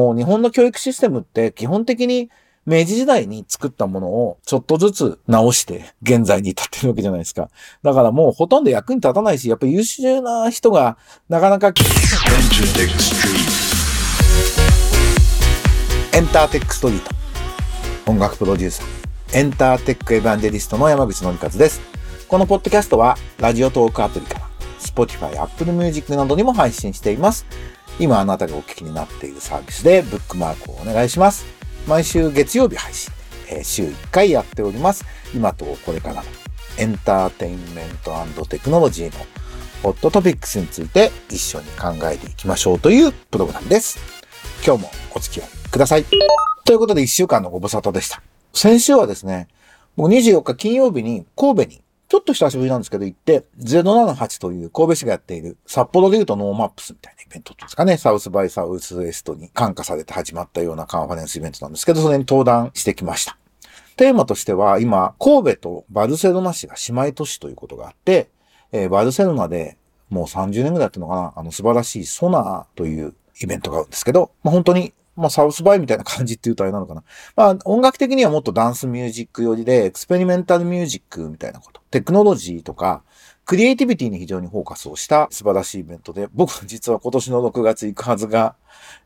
もう日本の教育システムって基本的に明治時代に作ったものをちょっとずつ直して現在に至ってるわけじゃないですか。だからもうほとんど役に立たないし、やっぱ優秀な人がなかなかエンターテックストリート音楽プロデューサーエンターテックエヴァンジェリストの山口のりかずです。このポッドキャストはラジオトークアプリから Spotify、Apple Music などにも配信しています。今あなたがお聞きになっているサービスでブックマークをお願いします。毎週月曜日配信、え、週1回やっております。今とこれからのエンターテインメントテクノロジーのホットトピックスについて一緒に考えていきましょうというプログラムです。今日もお付き合いください。ということで1週間のご無沙汰でした。先週はですね、僕24日金曜日に神戸にちょっと久しぶりなんですけど行って、078という神戸市がやっている札幌で言うとノーマップスみたいなイベントですかね。サウスバイサウスウエストに感化されて始まったようなカンファレンスイベントなんですけど、それに登壇してきました。テーマとしては今、神戸とバルセロナ市が姉妹都市ということがあって、えー、バルセロナでもう30年ぐらいやってるのかな、あの素晴らしいソナーというイベントがあるんですけど、まあ、本当にまあ、サウスバイみたいな感じっていうとあれなのかな。まあ、音楽的にはもっとダンスミュージック寄りで、エクスペリメンタルミュージックみたいなこと。テクノロジーとか、クリエイティビティに非常にフォーカスをした素晴らしいイベントで、僕は実は今年の6月行くはずが、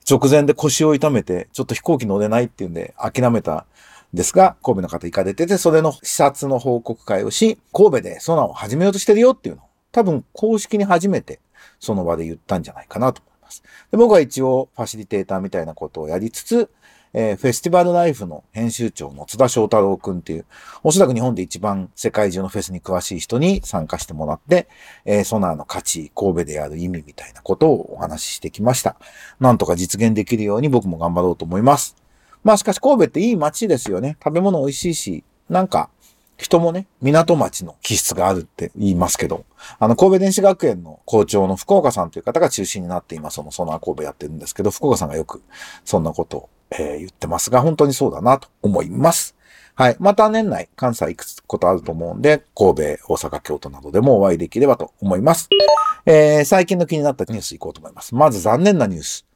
直前で腰を痛めて、ちょっと飛行機乗れないっていうんで諦めたんですが、神戸の方行かれてて、それの視察の報告会をし、神戸でソナを始めようとしてるよっていうのを、多分公式に初めてその場で言ったんじゃないかなとます。で僕は一応ファシリテーターみたいなことをやりつつ、えー、フェスティバルライフの編集長の津田翔太郎くんっていう、おそらく日本で一番世界中のフェスに詳しい人に参加してもらって、えー、ソナーの価値、神戸でやる意味みたいなことをお話ししてきました。なんとか実現できるように僕も頑張ろうと思います。まあしかし神戸っていい街ですよね。食べ物美味しいし、なんか、人もね、港町の気質があるって言いますけど、あの、神戸電子学園の校長の福岡さんという方が中心になって今、そのソナー神戸やってるんですけど、福岡さんがよくそんなことをえー、言ってますが、本当にそうだなと思います。はい。また年内、関西行くことあると思うんで、神戸、大阪、京都などでもお会いできればと思います。えー、最近の気になったニュース行こうと思います。まず残念なニュース。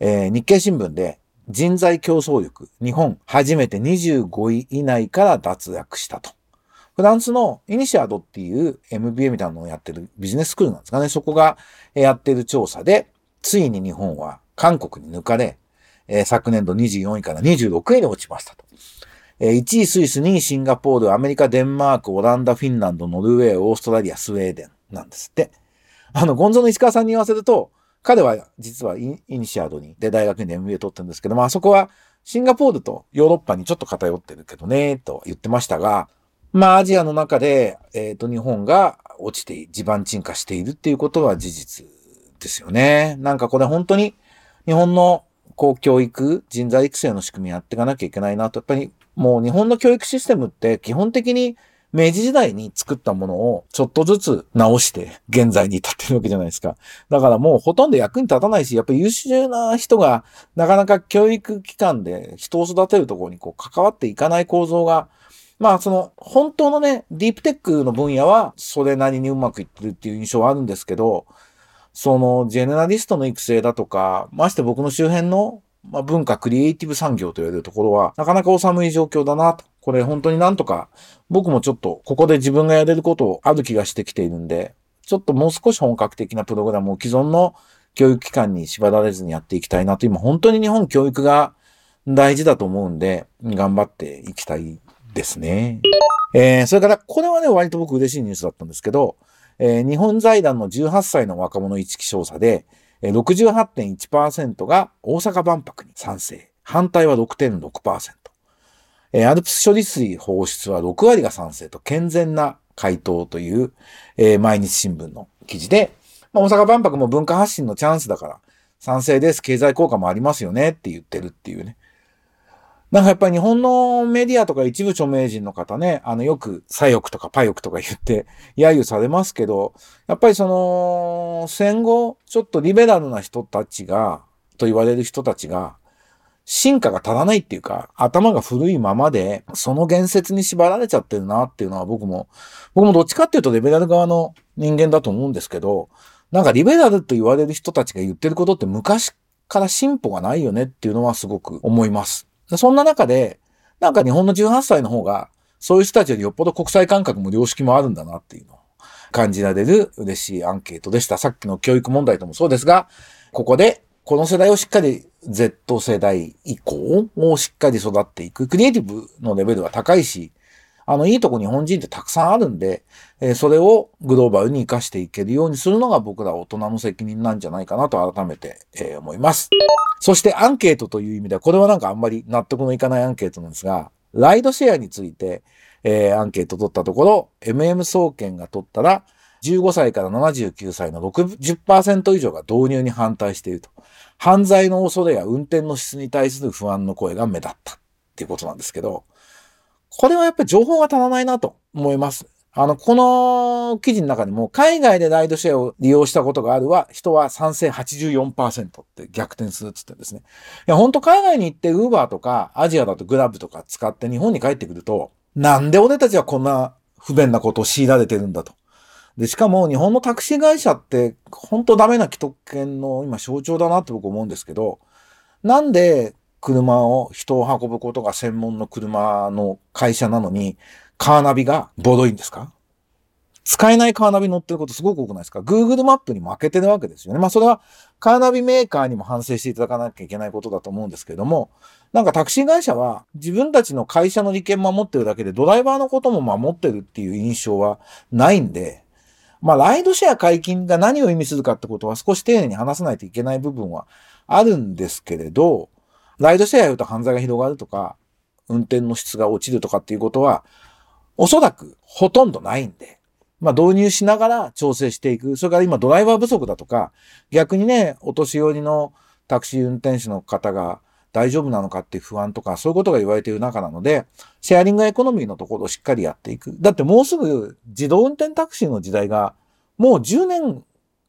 えー、日経新聞で人材競争力、日本初めて25位以内から脱落したと。フランスのイニシアドっていう MBA みたいなのをやってるビジネススクールなんですかね。そこがやってる調査で、ついに日本は韓国に抜かれ、えー、昨年度24位から26位に落ちましたと。えー、1位スイス、2位シンガポール、アメリカ、デンマーク、オランダ、フィンランド、ノルウェー、オーストラリア、スウェーデンなんですって。あの、ゴンゾの石川さんに言わせると、彼は実はイニシアドに、で大学院で MBA 取ってるんですけど、まあそこはシンガポールとヨーロッパにちょっと偏ってるけどね、と言ってましたが、まあアジアの中で、えっ、ー、と日本が落ちて地盤沈下しているっていうことは事実ですよね。なんかこれ本当に日本のこう教育、人材育成の仕組みやっていかなきゃいけないなと。やっぱりもう日本の教育システムって基本的に明治時代に作ったものをちょっとずつ直して現在に至ってるわけじゃないですか。だからもうほとんど役に立たないし、やっぱり優秀な人がなかなか教育機関で人を育てるところにこう関わっていかない構造がまあその本当のね、ディープテックの分野はそれなりにうまくいってるっていう印象はあるんですけど、そのジェネラリストの育成だとか、まして僕の周辺の、まあ、文化クリエイティブ産業と言われるところは、なかなかお寒い状況だなと。これ本当になんとか、僕もちょっとここで自分がやれることをある気がしてきているんで、ちょっともう少し本格的なプログラムを既存の教育機関に縛られずにやっていきたいなと、今本当に日本教育が大事だと思うんで、頑張っていきたいですね。えー、それから、これはね、割と僕嬉しいニュースだったんですけど、えー、日本財団の18歳の若者一期調査でえ、68.1%が大阪万博に賛成。反対は6.6%。えー、アルプス処理水放出は6割が賛成と健全な回答という、えー、毎日新聞の記事で、まあ、大阪万博も文化発信のチャンスだから賛成です。経済効果もありますよねって言ってるっていうね。なんかやっぱり日本のメディアとか一部著名人の方ね、あのよく左翼とかパ翼とか言って揶揄されますけど、やっぱりその戦後ちょっとリベラルな人たちが、と言われる人たちが、進化が足らないっていうか、頭が古いままで、その言説に縛られちゃってるなっていうのは僕も、僕もどっちかっていうとリベラル側の人間だと思うんですけど、なんかリベラルと言われる人たちが言ってることって昔から進歩がないよねっていうのはすごく思います。そんな中で、なんか日本の18歳の方が、そういう人たちよりよっぽど国際感覚も良識もあるんだなっていうのを感じられる嬉しいアンケートでした。さっきの教育問題ともそうですが、ここでこの世代をしっかり Z 世代以降をしっかり育っていく。クリエイティブのレベルは高いし、あの、いいとこ日本人ってたくさんあるんで、えー、それをグローバルに活かしていけるようにするのが僕ら大人の責任なんじゃないかなと改めて、えー、思います。そしてアンケートという意味では、これはなんかあんまり納得のいかないアンケートなんですが、ライドシェアについて、えー、アンケート取ったところ、MM 総研が取ったら、15歳から79歳の60%以上が導入に反対していると。犯罪の恐れや運転の質に対する不安の声が目立ったっていうことなんですけど、これはやっぱり情報が足らないなと思います。あの、この記事の中にも、海外でライドシェアを利用したことがあるは、人は賛成84%って逆転するっつってんですね。いや、ほんと海外に行って、ウーバーとか、アジアだとグラブとか使って日本に帰ってくると、なんで俺たちはこんな不便なことを強いられてるんだと。で、しかも日本のタクシー会社って、本当ダメな既得権の今象徴だなって僕思うんですけど、なんで車を、人を運ぶことが専門の車の会社なのに、カーナビがボロいんですか？使えないカーナビ乗ってることすごく多くないですか ?Google マップに負けてるわけですよね。まあそれはカーナビメーカーにも反省していただかなきゃいけないことだと思うんですけれども、なんかタクシー会社は自分たちの会社の利権守ってるだけでドライバーのことも守ってるっていう印象はないんで、まあライドシェア解禁が何を意味するかってことは少し丁寧に話さないといけない部分はあるんですけれど、ライドシェアやると犯罪が広がるとか、運転の質が落ちるとかっていうことは、おそらくほとんどないんで、まあ導入しながら調整していく。それから今ドライバー不足だとか、逆にね、お年寄りのタクシー運転手の方が大丈夫なのかっていう不安とか、そういうことが言われている中なので、シェアリングエコノミーのところをしっかりやっていく。だってもうすぐ自動運転タクシーの時代がもう10年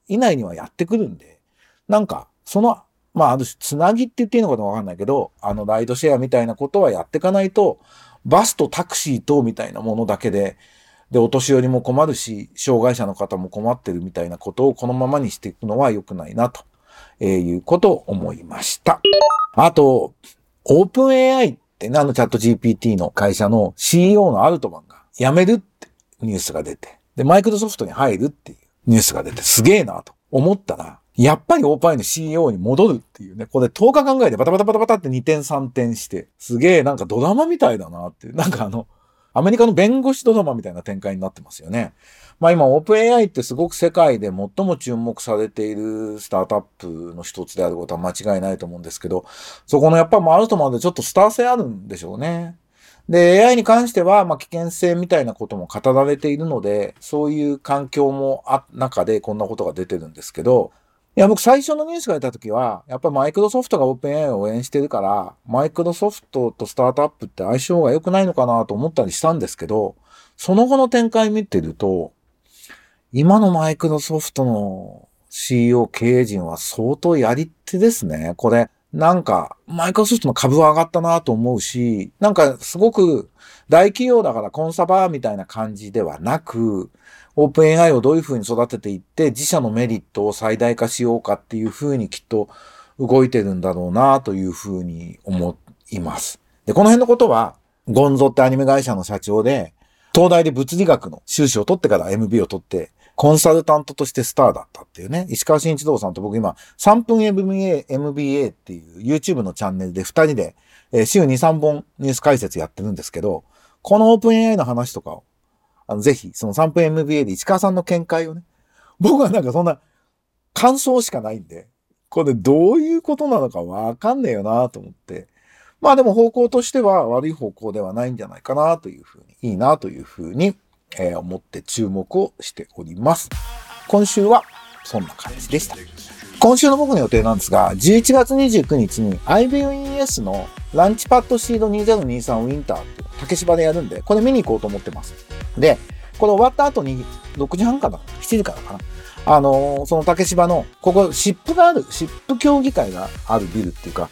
以内にはやってくるんで、なんか、そのまあ、ある種、つなぎって言っていいのかどうかわかんないけど、あの、ライドシェアみたいなことはやっていかないと、バスとタクシーとみたいなものだけで、で、お年寄りも困るし、障害者の方も困ってるみたいなことをこのままにしていくのは良くないな、とえいうことを思いました。あと、オープン AI ってね、あのチャット GPT の会社の CEO のアルトマンが辞めるってニュースが出て、で、マイクロソフトに入るっていうニュースが出て、すげえなと思ったら、やっぱりオープンアイの CEO に戻るっていうね、これ10日考えてバタバタバタバタって2点3点して、すげえなんかドラマみたいだなっていう、なんかあの、アメリカの弁護士ドラマみたいな展開になってますよね。まあ今、オープン AI ってすごく世界で最も注目されているスタートアップの一つであることは間違いないと思うんですけど、そこのやっぱもうあるとまでちょっとスター性あるんでしょうね。で、AI に関しては、まあ、危険性みたいなことも語られているので、そういう環境もあ、中でこんなことが出てるんですけど、いや、僕最初のニュースが出た時は、やっぱりマイクロソフトがオープン AI を応援してるから、マイクロソフトとスタートアップって相性が良くないのかなと思ったりしたんですけど、その後の展開見てると、今のマイクロソフトの CEO 経営陣は相当やり手ですね。これ、なんか、マイクロソフトの株は上がったなと思うし、なんかすごく大企業だからコンサバーみたいな感じではなく、オープン AI をどういうふうに育てていって、自社のメリットを最大化しようかっていうふうにきっと動いてるんだろうなというふうに思います。で、この辺のことは、ゴンゾってアニメ会社の社長で、東大で物理学の修士を取ってから MB を取って、コンサルタントとしてスターだったっていうね。石川慎一郎さんと僕今、3分 MBA、MBA っていう YouTube のチャンネルで2人で、えー、週2、3本ニュース解説やってるんですけど、このオープン AI の話とかを、あの、ぜひ、その3分 MBA で石川さんの見解をね、僕はなんかそんな感想しかないんで、これどういうことなのかわかんねえよなと思って、まあでも方向としては悪い方向ではないんじゃないかなというふうに、いいなというふうにえ、思って注目をしております。今週はそんな感じでした。今週の僕の予定なんですが、11月29日に IBUES のランチパッドシード2023ウィンターって竹芝でやるんで、これ見に行こうと思ってます。で、これ終わった後に6時半かな ?7 時からかな？あのー、その竹芝の、ここ、シップがある、シップ協議会があるビルっていうか、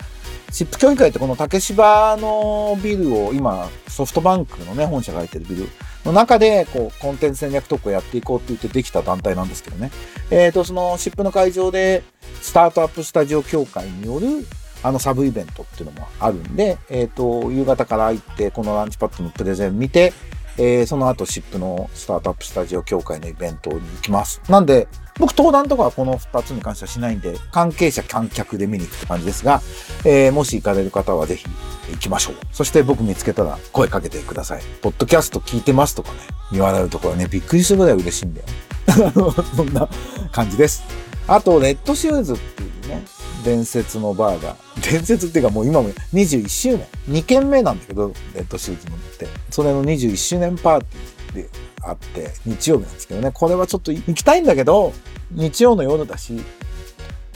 シップ協議会ってこの竹芝のビルを今、ソフトバンクのね、本社が入ってるビル、の中で、こう、コンテンツ戦略特区をやっていこうって言ってできた団体なんですけどね。えっ、ー、と、その、シップの会場で、スタートアップスタジオ協会による、あのサブイベントっていうのもあるんで、えっ、ー、と、夕方から行って、このランチパッドのプレゼン見て、えー、その後、シップのスタートアップスタジオ協会のイベントに行きます。なんで、僕、登壇とかはこの2つに関してはしないんで、関係者、観客で見に行くって感じですが、えー、もし行かれる方はぜひ行きましょう。そして僕見つけたら声かけてください。ポッドキャスト聞いてますとかね、言われるところね、びっくりするぐらい嬉しいんだよ。そんな感じです。あと、レッドシューズっていうね、伝説のバーが、伝説っていうかもう今も21周年、2件目なんだけど、レッドシューズのって。それの21周年パーティーであって、日曜日なんですけどね、これはちょっと行きたいんだけど、日曜の夜だし、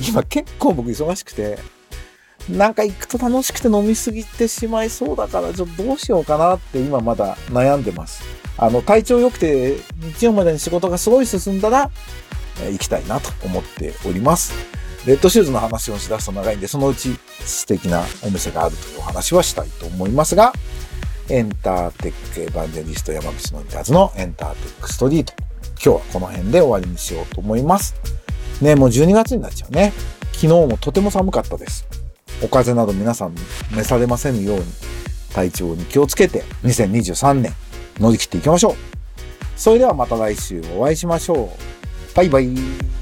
今結構僕忙しくて、なんか行くと楽しくて飲みすぎてしまいそうだから、ちょっとどうしようかなって今まだ悩んでます。あの、体調良くて日曜までに仕事がすごい進んだら、行きたいなと思っております。レッドシューズの話をしだすと長いんで、そのうち素敵なお店があるというお話はしたいと思いますが、エンターテックエヴァンジェリスト山口のりたずのエンターテックストリート。今日はこの辺で終わりにしようと思います。ね、もう12月になっちゃうね。昨日もとても寒かったです。お風邪など皆さん召されませぬように体調に気をつけて2023年乗り切っていきましょう。それではまた来週お会いしましょう。バイバイ。